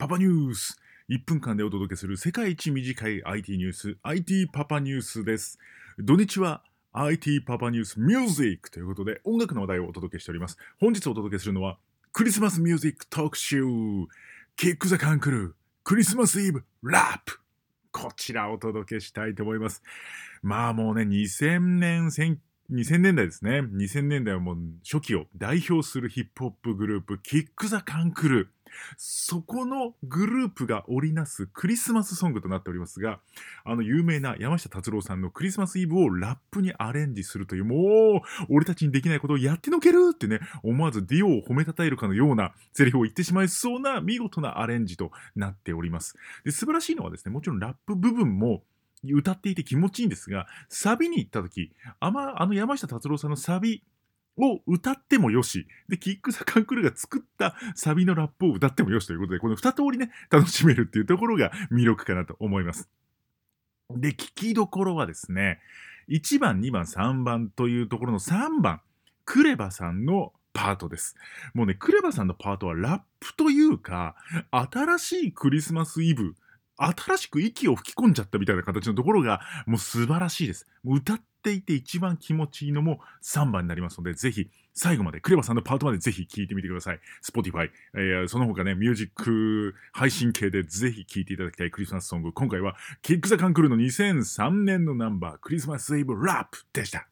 パパニュース。1分間でお届けする世界一短い IT ニュース。IT パパニュースです。土日は IT パパニュースミュージックということで音楽の話題をお届けしております。本日お届けするのはクリスマスミュージック特集キック・ザ・カンクルクリスマスイブラップ。こちらお届けしたいと思います。まあもうね2000年2000年代ですね。2000年代はもう初期を代表するヒップホップグループ、キック・ザ・カンクル。そこのグループが織りなすクリスマスソングとなっておりますが、あの有名な山下達郎さんのクリスマスイブをラップにアレンジするという、もう、俺たちにできないことをやってのけるってね、思わずディオを褒めたたえるかのようなセリフを言ってしまいそうな見事なアレンジとなっております。で素晴らしいのはですね、もちろんラップ部分も歌っていて気持ちいいんですが、サビに行った時、あま、あの山下達郎さんのサビを歌ってもよし、で、キック・ザ・カンクルが作ったサビのラップを歌ってもよしということで、この二通りね、楽しめるっていうところが魅力かなと思います。で、聞きどころはですね、1番、2番、3番というところの3番、クレバさんのパートです。もうね、クレバさんのパートはラップというか、新しいクリスマスイブ新しく息を吹き込んじゃったみたいな形のところが、もう素晴らしいです。歌っていて一番気持ちいいのも3番になりますので、ぜひ最後まで、クレバさんのパートまでぜひ聴いてみてください。Spotify、えー、その他ね、ミュージック配信系でぜひ聴いていただきたいクリスマスソング。今回は、キック・ザ・カンクルの2003年のナンバー、クリスマス・イブ・ラップでした。